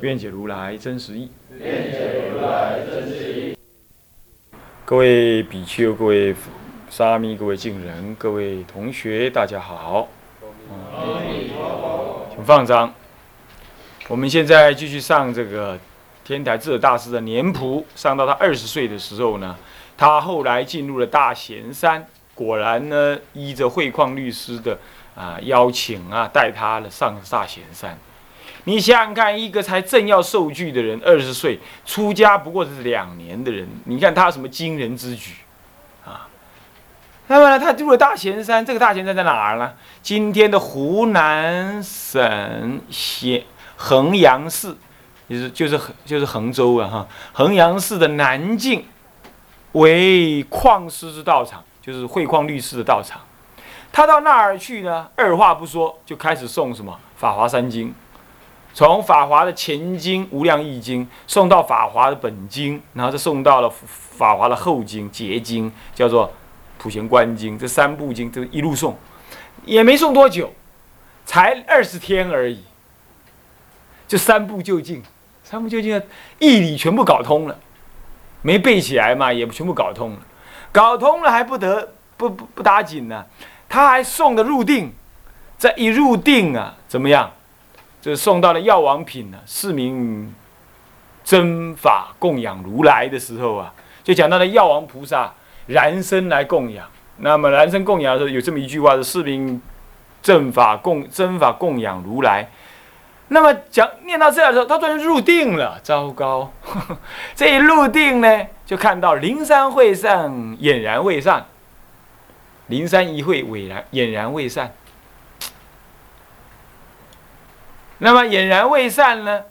愿解如来真实义。愿解如来真实义。各位比丘、各位沙弥、各位敬人、各位同学，大家好。请放张。我们现在继续上这个天台智者大师的年谱，上到他二十岁的时候呢，他后来进入了大贤山，果然呢，依着慧旷律师的啊邀请啊，带他了上大贤山。你想想看，一个才正要受具的人，二十岁出家不过是两年的人，你看他有什么惊人之举啊？那么呢，他入了大贤山，这个大贤山在哪儿呢？今天的湖南省咸衡阳市，就是就是就是衡州啊哈，衡阳市的南境为旷师之道场，就是慧旷律师的道场。他到那儿去呢，二话不说就开始诵什么《法华三经》。从法华的前经《无量易经》送到法华的本经，然后再送到了法华的后经结经，叫做《普贤观经》。这三部经都一路送，也没送多久，才二十天而已，就三部就近，三部就尽，义理全部搞通了，没背起来嘛，也全部搞通了，搞通了还不得不不不打紧呢，他还送的入定，这一入定啊，怎么样？这送到了药王品呢，四名真法供养如来的时候啊，就讲到了药王菩萨燃身来供养。那么燃身供养的时候，有这么一句话是四名正法供真法供养如来。那么讲念到这的时候，他突然入定了，糟糕！这一入定呢，就看到灵山会上俨然未散，灵山一会俨然俨然未散。那么俨然未散呢，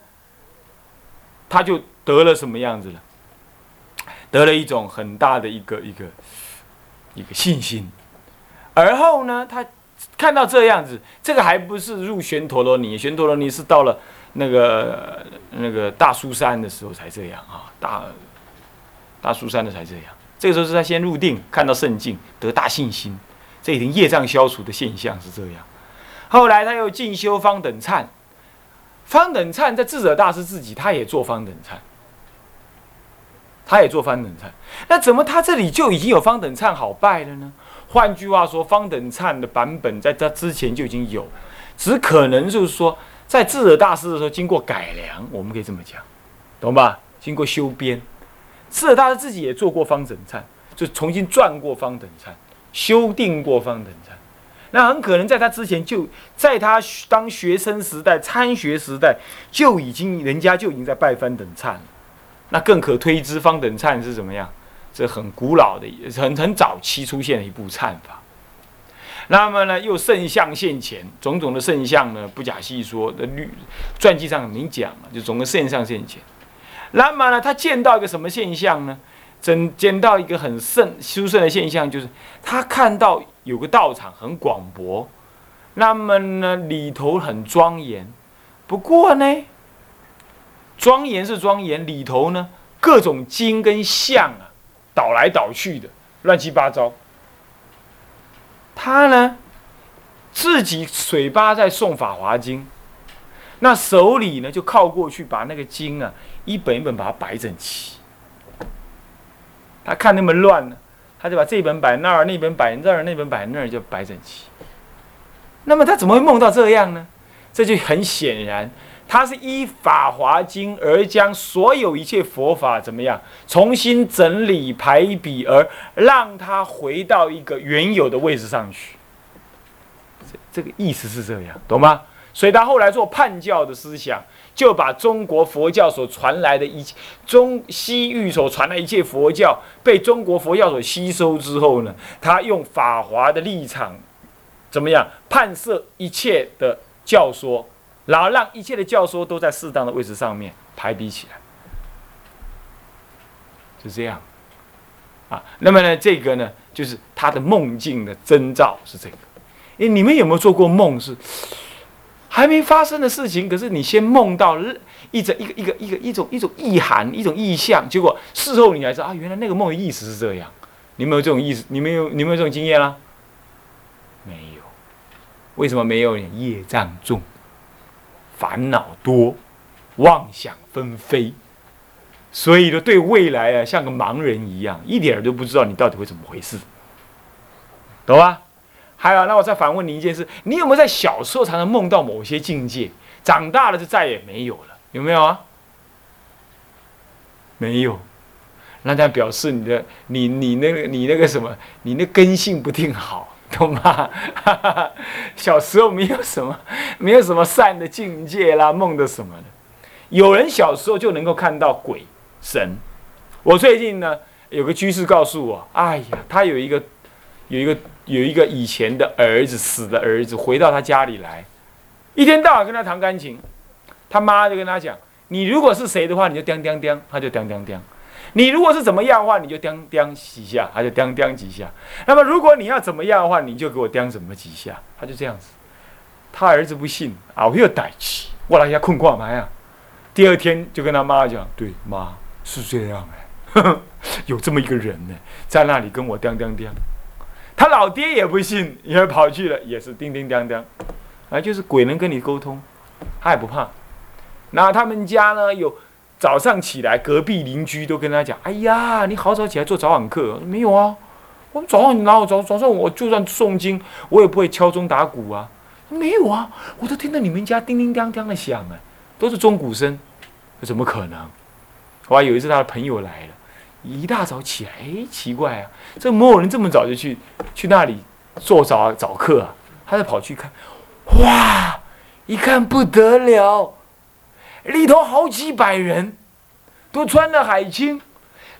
他就得了什么样子了？得了一种很大的一个一个一个信心。而后呢，他看到这样子，这个还不是入玄陀罗尼，玄陀罗尼是到了那个那个大苏山的时候才这样啊，大大苏山的才这样。这个时候是他先入定，看到圣境，得大信心，这已经业障消除的现象是这样。后来他又进修方等忏。方等忏在智者大师自己，他也做方等忏，他也做方等忏。那怎么他这里就已经有方等忏好拜了呢？换句话说，方等忏的版本在他之前就已经有，只可能就是说，在智者大师的时候经过改良，我们可以这么讲，懂吧？经过修编，智者大师自己也做过方等忏，就重新转过方等忏，修订过方等忏。那很可能在他之前，就在他当学生时代、参学时代，就已经人家就已经在拜方等忏了。那更可推知方等忏是怎么样？这很古老的、很很早期出现的一部忏法。那么呢，又圣像现前，种种的圣像呢，不假细说的律传记上明讲了，就总个圣像现前。那么呢，他见到一个什么现象呢？真见到一个很圣殊胜的现象，就是他看到。有个道场很广博，那么呢里头很庄严，不过呢，庄严是庄严，里头呢各种经跟像啊，倒来倒去的，乱七八糟。他呢自己嘴巴在诵《法华经》，那手里呢就靠过去把那个经啊一本一本把它摆整齐。他看那么乱呢。他就把这本摆那儿，那本摆这儿，那本摆那儿，就摆整齐。那么他怎么会梦到这样呢？这就很显然，他是依《法华经》而将所有一切佛法怎么样重新整理排比，而让他回到一个原有的位置上去。这这个意思是这样，懂吗？所以他后来做叛教的思想。就把中国佛教所传来的一切中西域所传来一切佛教被中国佛教所吸收之后呢，他用法华的立场怎么样判摄一切的教说，然后让一切的教说都在适当的位置上面排比起来，是这样。啊，那么呢，这个呢，就是他的梦境的征兆是这个。诶，你们有没有做过梦是还没发生的事情？可是你先梦到一种一个一个一个一种一种意涵，一种意象，结果事后你才知道啊，原来那个梦的意思是这样。你没有这种意思？你没有你没有这种经验啦？没有。为什么没有呢？业障重，烦恼多，妄想纷飞。所以呢，对未来啊，像个盲人一样，一点都不知道你到底会怎么回事，懂吧？还有，那我再反问你一件事：你有没有在小时候才能梦到某些境界，长大了就再也没有了？有没有啊？没有，那在表示你的你你那个你那个什么，你那根性不定好，懂吗？小时候没有什么，没有什么善的境界啦，梦的什么的。有人小时候就能够看到鬼。神，我最近呢有个居士告诉我，哎呀，他有一个有一个有一个以前的儿子死的儿子回到他家里来，一天到晚跟他弹钢琴，他妈就跟他讲，你如果是谁的话，你就叮叮叮，他就叮叮叮；你如果是怎么样的话，你就叮叮几下，他就叮叮几下。那么如果你要怎么样的话，你就给我叮什么几下，他就这样子。他儿子不信，啊，我又逮起，我来一下困挂嘛呀。第二天就跟他妈讲，对妈。是这样哎，有这么一个人呢，在那里跟我叮叮叮，他老爹也不信，也跑去了，也是叮叮当当，啊，就是鬼能跟你沟通，他也不怕。那他们家呢，有早上起来，隔壁邻居都跟他讲：“哎呀，你好早起来做早晚课？”没有啊，我早上然后早早上我就算诵经，我也不会敲钟打鼓啊，没有啊，我都听到你们家叮叮当当的响啊，都是钟鼓声，这怎么可能？我还有一次，他的朋友来了，一大早起来，哎，奇怪啊，这某某人这么早就去去那里做早早课啊？他就跑去看，哇，一看不得了，里头好几百人，都穿了海青，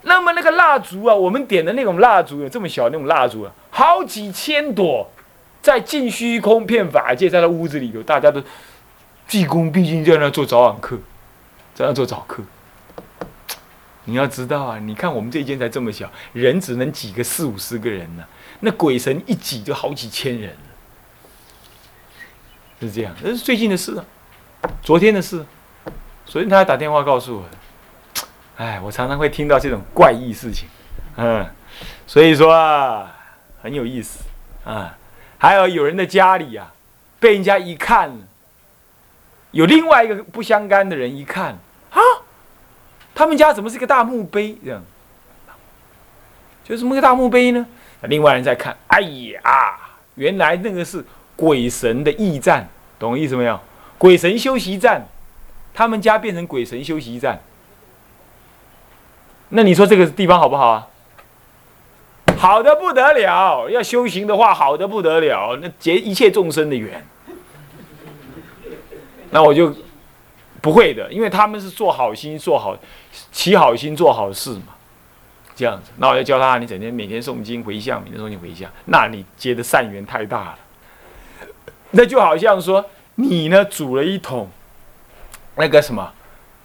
那么那个蜡烛啊，我们点的那种蜡烛，有这么小那种蜡烛啊，好几千朵，在尽虚空遍法界，在那屋子里头，大家都毕恭毕敬在那做早晚课，在那做早课。你要知道啊，你看我们这间才这么小，人只能挤个四五十个人呢，那鬼神一挤就好几千人，是这样。那是最近的事啊，昨天的事。昨天他还打电话告诉我，哎，我常常会听到这种怪异事情，嗯，所以说啊，很有意思啊。还有有人的家里啊，被人家一看，有另外一个不相干的人一看。他们家怎么是个大墓碑这样？就这么个大墓碑呢？另外人在看，哎呀，原来那个是鬼神的驿站，懂意思没有？鬼神休息站，他们家变成鬼神休息站。那你说这个地方好不好啊？好的不得了，要修行的话，好的不得了，那结一切众生的缘。那我就。不会的，因为他们是做好心、做好、起好心、做好事嘛，这样子。那我要教他，你整天每天诵经回向，每天诵经回向，那你结的善缘太大了。那就好像说，你呢煮了一桶那个什么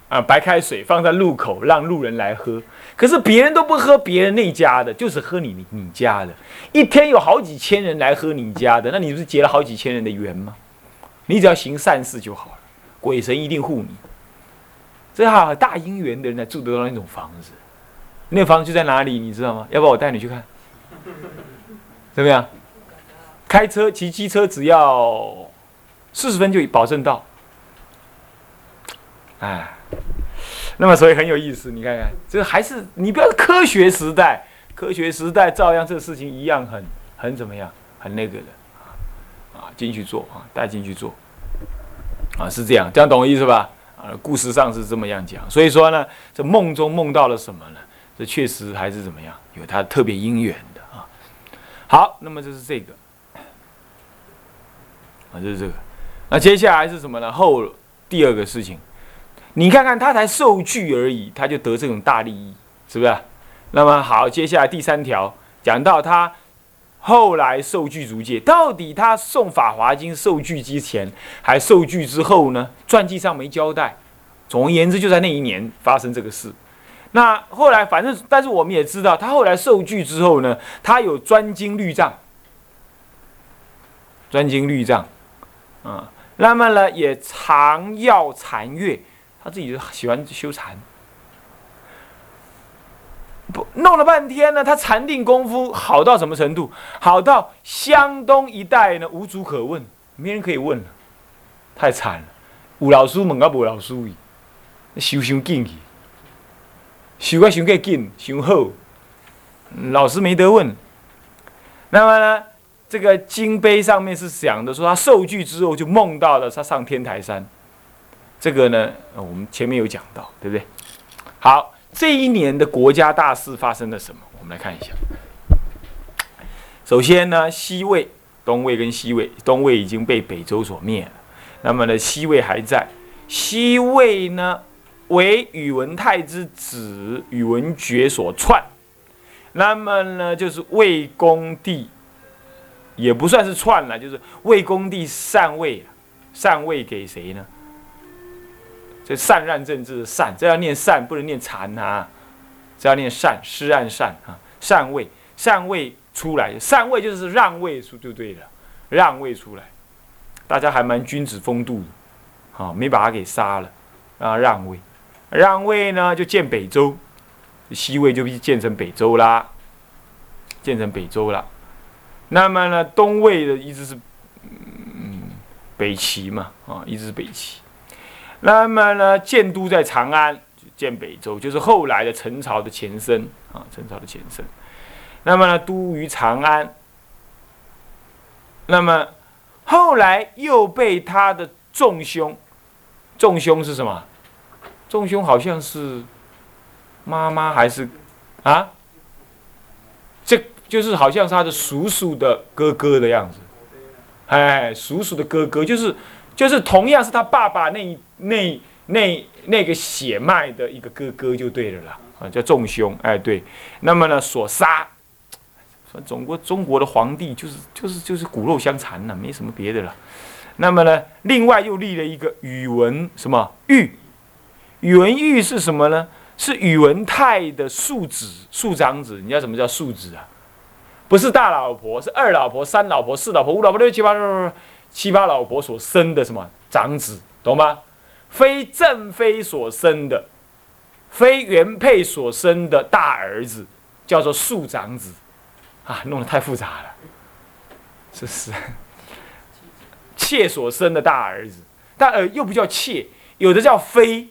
啊白开水放在路口，让路人来喝，可是别人都不喝别人那家的，就是喝你你家的。一天有好几千人来喝你家的，那你不是结了好几千人的缘吗？你只要行善事就好了。鬼神一定护你，这好大姻缘的人才住得到那种房子。那房子就在哪里，你知道吗？要不要我带你去看？怎么样？开车骑机车只要四十分就保证到。哎，那么所以很有意思。你看看，这还是你不要科学时代，科学时代照样这个事情一样很很怎么样，很那个的啊，进去做啊，带进去做。啊，是这样，这样懂我意思吧？啊，故事上是这么样讲，所以说呢，这梦中梦到了什么呢？这确实还是怎么样，有它特别因缘的啊。好，那么这是这个，啊，就是这个。那接下来是什么呢？后第二个事情，你看看他才受具而已，他就得这种大利益，是不是？那么好，接下来第三条讲到他后来受具足戒，到底他送《法华经》受具之前，还受具之后呢？传记上没交代。总而言之，就在那一年发生这个事。那后来，反正，但是我们也知道，他后来受具之后呢，他有专精律藏，专精律藏，啊，那么呢，也常要禅悦，他自己喜欢修禅。弄了半天呢，他禅定功夫好到什么程度？好到湘东一带呢，无主可问，没人可以问了，太惨了。有老师问啊，无老师伊，修紧去，修啊修个紧，修好，老师没得问。那么呢，这个金碑上面是讲的说，他受具之后就梦到了他上天台山。这个呢，我们前面有讲到，对不对？好。这一年的国家大事发生了什么？我们来看一下。首先呢，西魏、东魏跟西魏，东魏已经被北周所灭了。那么呢，西魏还在。西魏呢，为宇文泰之子宇文觉所篡。那么呢，就是魏恭帝，也不算是篡了，就是魏恭帝禅位，禅位给谁呢？这禅让政治的禅，这要念禅，不能念禅啊！这要念禅，施按禅啊，禅位，禅位出来，禅位就是让位出就对了，让位出来，大家还蛮君子风度的，好，没把他给杀了。啊，让位，让位呢就建北周，西魏就建成北周啦，建成北周了。那么呢，东魏的一直是嗯北齐嘛，啊，一直是北齐。那么呢，建都在长安，建北周，就是后来的陈朝的前身啊，陈朝的前身。那么呢，都于长安。那么后来又被他的众兄，众兄是什么？众兄好像是妈妈还是啊？这就是好像是他的叔叔的哥哥的样子。哎，叔叔的哥哥就是。就是同样是他爸爸那那那那个血脉的一个哥哥就对了啦，啊，叫仲兄，哎对，那么呢所杀，说中国中国的皇帝就是就是就是骨肉相残了，没什么别的了。那么呢，另外又立了一个宇文什么玉，宇文玉是什么呢？是宇文泰的庶子、庶长子。你知道什么叫庶子啊？不是大老婆，是二老婆、三老婆、四老婆、五老婆、六七八七八老婆所生的什么长子，懂吗？非正妃所生的，非原配所生的大儿子，叫做庶长子，啊，弄得太复杂了。这是妾所生的大儿子，但呃又不叫妾，有的叫妃，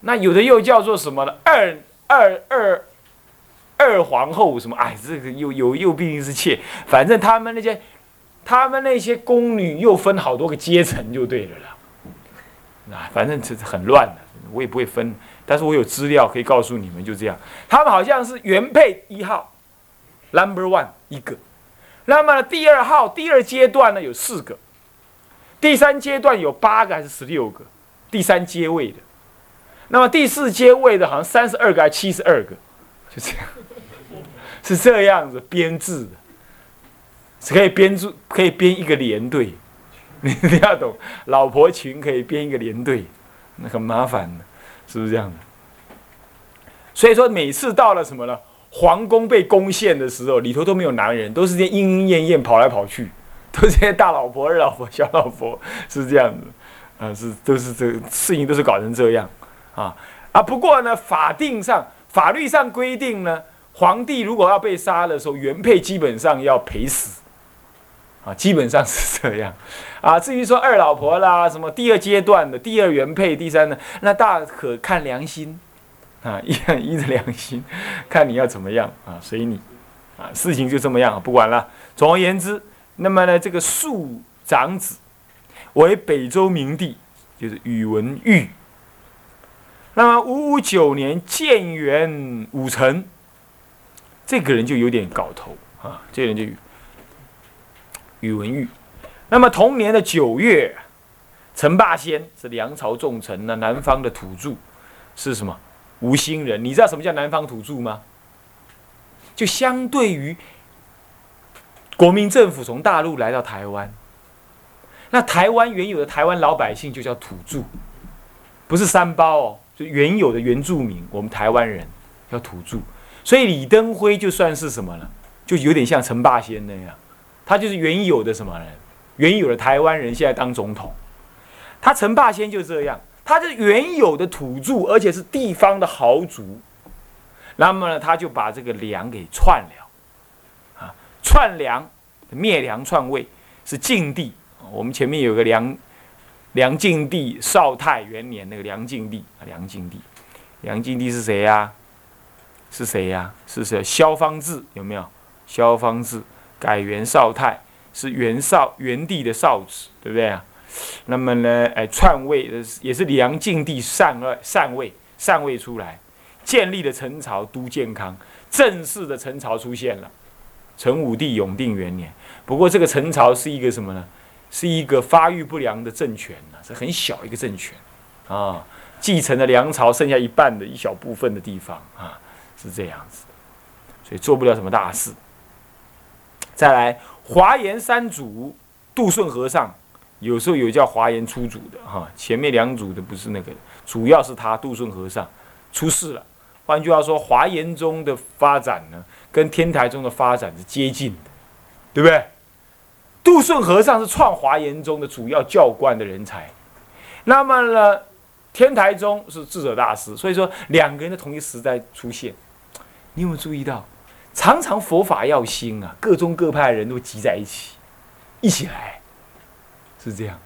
那有的又叫做什么呢？二二二二皇后什么？哎，这个又又又毕竟是妾，反正他们那些。他们那些宫女又分好多个阶层，就对了啦。那反正这是很乱的，我也不会分，但是我有资料可以告诉你们，就这样。他们好像是原配一号，Number One 一个，那么第二号第二阶段呢有四个，第三阶段有八个还是十六个？第三阶位的，那么第四阶位的好像三十二个还是七十二个？就这样，是这样子编制的。是可以编出，可以编一个连队，你你要懂，老婆群可以编一个连队，那很麻烦的，是不是这样的？所以说每次到了什么呢？皇宫被攻陷的时候，里头都没有男人，都是些莺莺燕燕跑来跑去，都是些大老婆、二老婆、小老婆，是这样子，啊，是都是这事情都是搞成这样，啊啊！不过呢，法定上、法律上规定呢，皇帝如果要被杀的时候，原配基本上要陪死。啊，基本上是这样，啊，至于说二老婆啦，什么第二阶段的第二原配，第三呢，那大可看良心，啊，依依着良心，看你要怎么样啊，随你，啊，事情就这么样，不管了。总而言之，那么呢，这个庶长子为北周明帝，就是宇文毓。那么五五九年建元武成，这个人就有点搞头啊，这个人就。宇文毓，那么同年的九月，陈霸先是梁朝重臣呢，南方的土著是什么？吴兴人。你知道什么叫南方土著吗？就相对于国民政府从大陆来到台湾，那台湾原有的台湾老百姓就叫土著，不是三包哦，就原有的原住民，我们台湾人叫土著。所以李登辉就算是什么呢？就有点像陈霸先那样，他就是原有的什么人？原有的台湾人现在当总统，他陈霸先就这样，他是原有的土著，而且是地方的豪族。那么呢，他就把这个梁给篡了，啊，篡梁，灭梁篡位是晋帝。我们前面有个梁，梁晋帝少泰元年那个梁晋帝，梁晋帝，梁晋帝是谁呀？是谁呀？是谁？萧方智有没有？萧方智改元绍泰，是元绍元帝的少子，对不对啊？那么呢，哎，篡位也是梁晋帝禅位禅位禅位出来。建立了陈朝都建康，正式的陈朝出现了。陈武帝永定元年，不过这个陈朝是一个什么呢？是一个发育不良的政权呢，是很小一个政权啊，继承了梁朝剩下一半的一小部分的地方啊，是这样子，所以做不了什么大事。再来，华严三祖杜顺和尚，有时候有叫华严出祖的哈，前面两祖的不是那个，主要是他杜顺和尚出世了。换句话说，华严宗的发展呢，跟天台宗的发展是接近的，对不对？杜顺和尚是创华严宗的主要教官的人才，那么呢，天台宗是智者大师，所以说两个人的同一时代出现，你有没有注意到？常常佛法要兴啊，各宗各派的人都集在一起，一起来，是这样，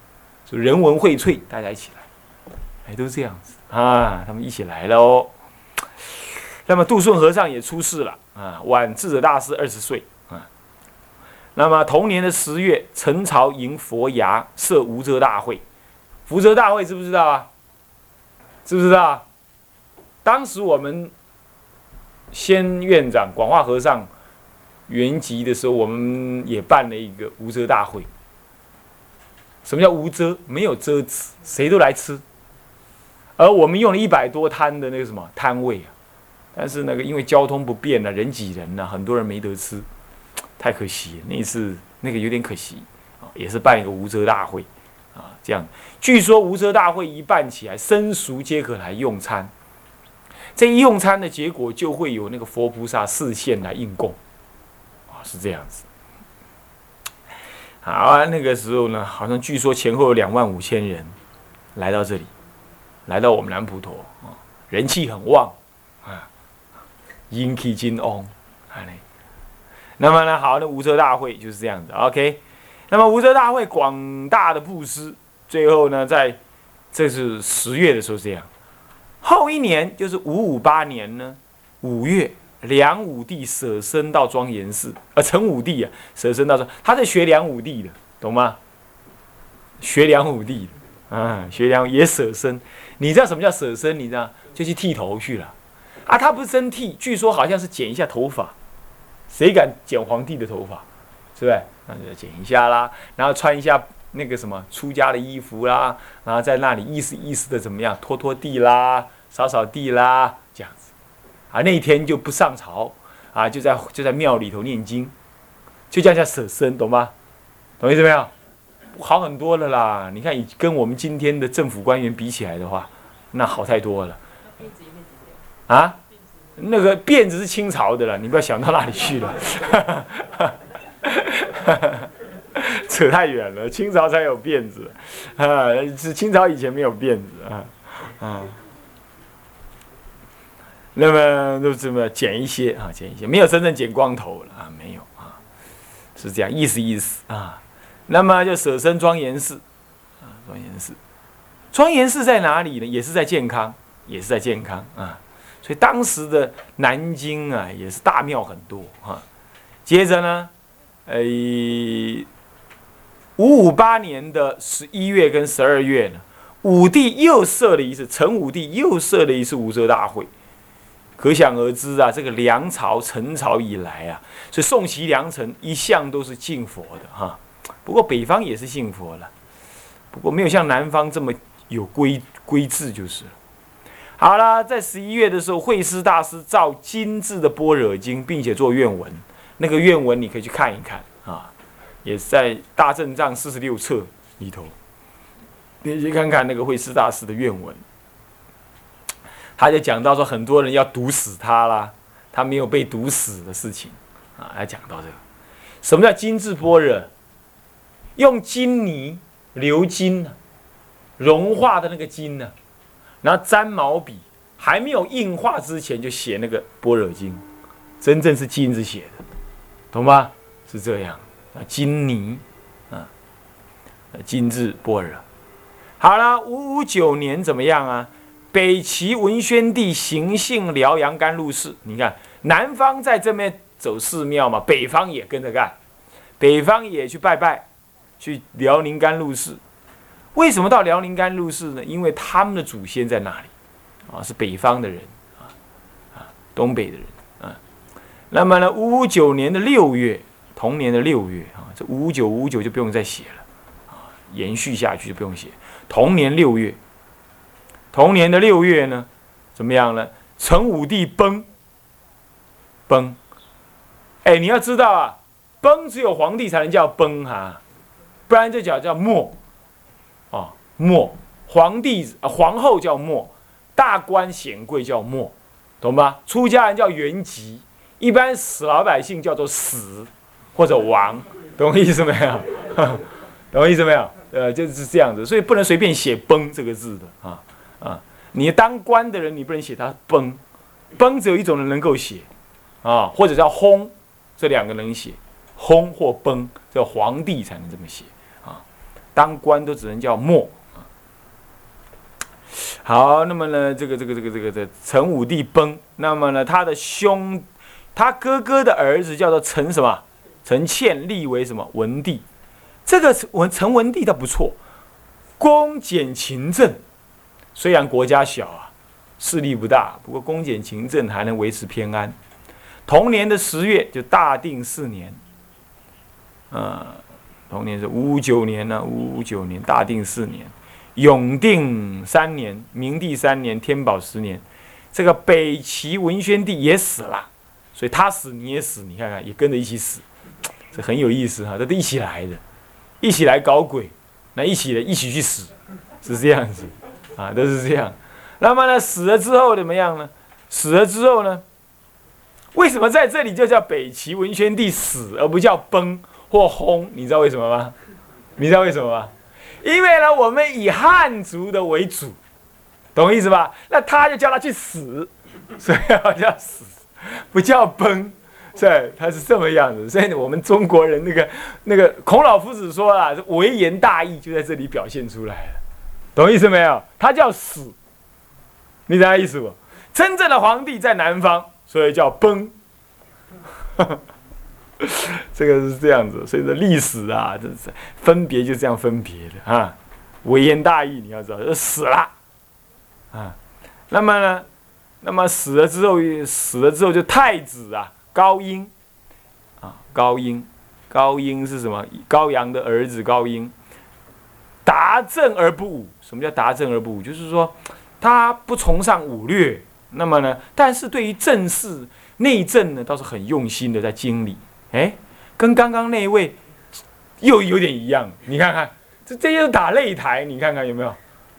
就人文荟萃，大家一起来，哎，都这样子啊，他们一起来了哦。那么杜顺和尚也出世了啊，晚智者大师二十岁啊。那么同年的十月，陈朝迎佛牙，设无遮大会。福遮大会知不知道啊？知不知道？当时我们先院长广化和尚圆寂的时候，我们也办了一个无遮大会。什么叫无遮？没有遮止，谁都来吃。而我们用了一百多摊的那个什么摊位啊。但是那个因为交通不便呢，人挤人呢，很多人没得吃，太可惜了。那一次那个有点可惜啊，也是办一个无遮大会啊，这样。据说无遮大会一办起来，生熟皆可来用餐。这一用餐的结果，就会有那个佛菩萨视线来应供啊，是这样子。好啊，那个时候呢，好像据说前后有两万五千人来到这里，来到我们南普陀啊，人气很旺啊。引起金翁，好嘞。那么呢，好，那无遮大会就是这样子，OK。那么无遮大会广大的布施，最后呢，在这是十月的时候这样。后一年就是五五八年呢，五月，梁武帝舍身到庄严寺，呃，陈武帝啊，舍身到庄，他在学梁武帝的，懂吗？学梁武帝的，啊，学梁也舍身。你知道什么叫舍身？你知道，就去剃头去了。啊，他不是真剃，据说好像是剪一下头发，谁敢剪皇帝的头发，是不是？那就剪一下啦，然后穿一下那个什么出家的衣服啦，然后在那里意思意思的怎么样，拖拖地啦，扫扫地啦，这样子。啊，那一天就不上朝，啊，就在就在庙里头念经，就这样叫舍身，懂吗？懂意思没有？好很多了啦。你看，跟我们今天的政府官员比起来的话，那好太多了。啊，那个辫子是清朝的了，你不要想到那里去了，扯太远了。清朝才有辫子，啊，是清朝以前没有辫子啊，啊。那么就这么剪一些啊，剪一些，没有真正剪光头啊，没有啊，是这样意思意思啊。那么就舍身庄严寺啊，庄严寺，庄严寺在哪里呢？也是在健康，也是在健康啊。所以当时的南京啊，也是大庙很多啊。接着呢，呃，五五八年的十一月跟十二月呢，武帝又设了一次，陈武帝又设了一次武则大会。可想而知啊，这个梁朝、陈朝以来啊，所以宋齐梁陈一向都是敬佛的哈。不过北方也是信佛了，不过没有像南方这么有规规制就是。好了，在十一月的时候，慧师大师造精致的般若经，并且做愿文。那个愿文你可以去看一看啊，也是在《大正藏》四十六册里头，你去看看那个慧师大师的愿文，他就讲到说很多人要毒死他啦，他没有被毒死的事情。啊，来讲到这个，什么叫金质般若？用金泥鎏金呢，融化的那个金呢，然后沾毛笔，还没有硬化之前就写那个般若经，真正是金子写的，懂吗？是这样。啊，金尼啊，金质般若。好了，五五九年怎么样啊？北齐文宣帝行幸辽阳甘露寺，你看南方在这边走寺庙嘛，北方也跟着干，北方也去拜拜。去辽宁甘露寺，为什么到辽宁甘露寺呢？因为他们的祖先在那里，啊，是北方的人，啊啊，东北的人，啊。那么呢，五五九年的六月，同年的六月，啊，这五九五九就不用再写了，啊，延续下去就不用写。同年六月，同年的六月呢，怎么样呢？成武帝崩，崩，哎，你要知道啊，崩只有皇帝才能叫崩哈。不然这叫叫末，啊末，皇帝皇后叫末，大官显贵叫末，懂吧？出家人叫原籍，一般死老百姓叫做死或者王，懂我意思没有？懂我意思没有？呃，就是这样子，所以不能随便写崩这个字的啊啊！你当官的人，你不能写他崩，崩只有一种人能够写啊，或者叫轰，这两个能写，轰或崩，叫皇帝才能这么写啊。当官都只能叫末好，那么呢，这个这个这个这个这陈武帝崩，那么呢，他的兄，他哥哥的儿子叫做陈什么？陈倩立为什么文帝？这个文陈文帝倒不错，恭俭勤政，虽然国家小啊，势力不大，不过恭俭勤政还能维持偏安。同年的十月，就大定四年，呃。同年是五九年呢，五五九年大定四年，永定三年，明帝三年，天宝十年，这个北齐文宣帝也死了，所以他死你也死，你看看也跟着一起死，这很有意思哈，这都一起来的，一起来搞鬼，那一起的一起去死，是这样子啊，都是这样。那么呢，死了之后怎么样呢？死了之后呢，为什么在这里就叫北齐文宣帝死，而不叫崩？或轰，你知道为什么吗？你知道为什么吗？因为呢，我们以汉族的为主，懂意思吧？那他就叫他去死，所以要叫死，不叫崩，是，他是这么样子。所以我们中国人那个那个孔老夫子说啊，微言大义就在这里表现出来了，懂意思没有？他叫死，你懂意思不？真正的皇帝在南方，所以叫崩。这个是这样子，所以说历史啊，这是分别就这样分别的啊。微言大义，你要知道，就死了啊。那么呢，那么死了之后，死了之后就太子啊，高音啊，高音，高音是什么？高阳的儿子高音，达政而不武。什么叫达政而不武？就是说他不崇尚武略，那么呢，但是对于政事内政呢，倒是很用心的在经理。哎，跟刚刚那一位又有点一样，你看看，这这又打擂台，你看看有没有，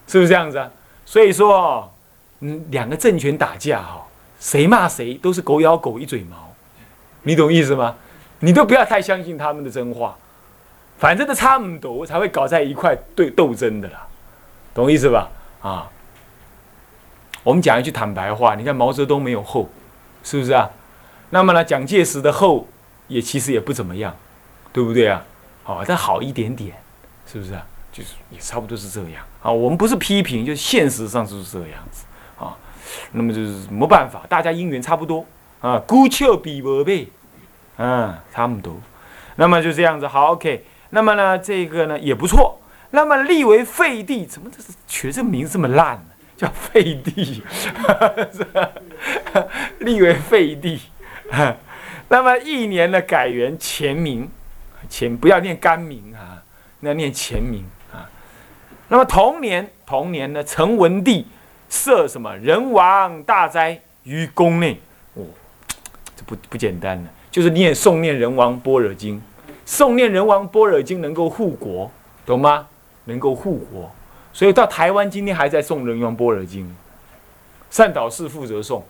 是不是这样子啊？所以说，嗯，两个政权打架哈，谁骂谁都是狗咬狗一嘴毛，你懂意思吗？你都不要太相信他们的真话，反正都差不多才会搞在一块对斗争的啦，懂意思吧？啊，我们讲一句坦白话，你看毛泽东没有后，是不是啊？那么呢，蒋介石的后。也其实也不怎么样，对不对啊？好，但好一点点，是不是啊？就是也差不多是这样啊。我们不是批评，就现实上就是这样子啊。那么就是没办法，大家姻缘差不多啊，孤丘比伯贝，嗯，差不多。那么就这样子，好，OK。那么呢，这个呢也不错。那么立为废帝，怎么这是取这名字这么烂呢？叫废帝，立为废帝。那么一年呢，改元前名，前不要念干名啊，那念前名啊。那么同年，同年呢，成文帝设什么人王大斋于宫内，这不不简单了，就是念诵念人王般若经，诵念人王般若经能够护国，懂吗？能够护国，所以到台湾今天还在诵人王般若经，善导师负责诵，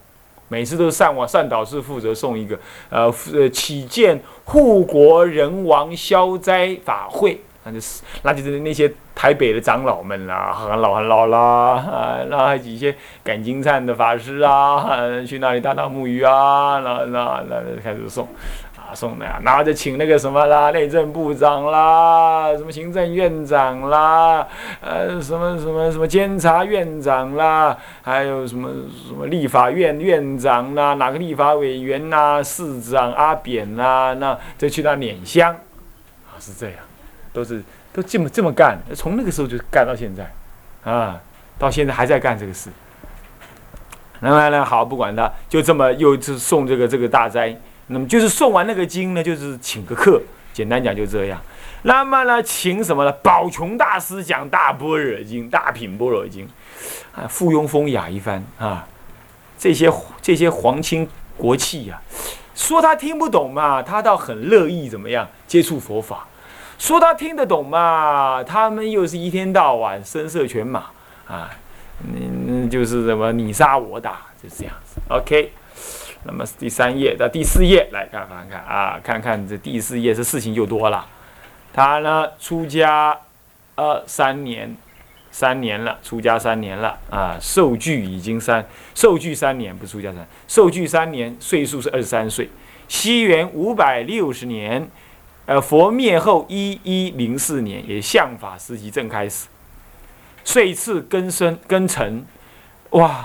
每次都是善王善导师负责诵一个，呃呃起见护国人王消灾法会。那就是，那就是那些台北的长老们啦，很老很老啦，啊，那还几些赶经忏的法师啊，去那里打打木鱼啊，那那那开始送，啊送的呀，然后就请那个什么啦，内政部长啦，什么行政院长啦，呃，什么什么什么监察院长啦，还有什么什么立法院院长啦，哪个立法委员呐，市长阿扁呐，那就去那捻香，啊，是这样。都是都这么这么干，从那个时候就干到现在，啊，到现在还在干这个事。那么呢，好，不管他，就这么又是送这个这个大斋。那么就是送完那个经呢，就是请个客，简单讲就这样。那么呢，请什么呢？宝琼大师讲大般若经、大品般若经，啊，附庸风雅一番啊。这些这些皇亲国戚呀，说他听不懂嘛，他倒很乐意怎么样接触佛法。说他听得懂嘛？他们又是一天到晚声色犬马啊，嗯，就是什么你杀我打，就是这样子。OK，那么第三页到第四页来看看看啊，看看这第四页这事情就多了。他呢出家呃三年，三年了，出家三年了啊，受具已经三受具三年不出家三受具三年，岁数是二十三岁，西元五百六十年。呃，佛灭后一一零四年，也相法时期正开始，岁次根生根成，哇！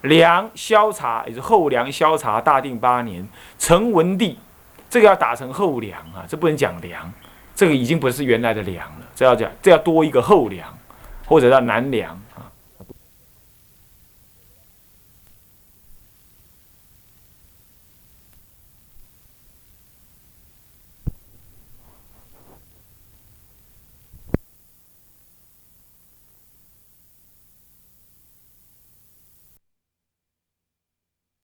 梁萧察也是后梁萧察大定八年，成文帝，这个要打成后梁啊，这不能讲梁，这个已经不是原来的梁了，这要讲，这要多一个后梁，或者叫南梁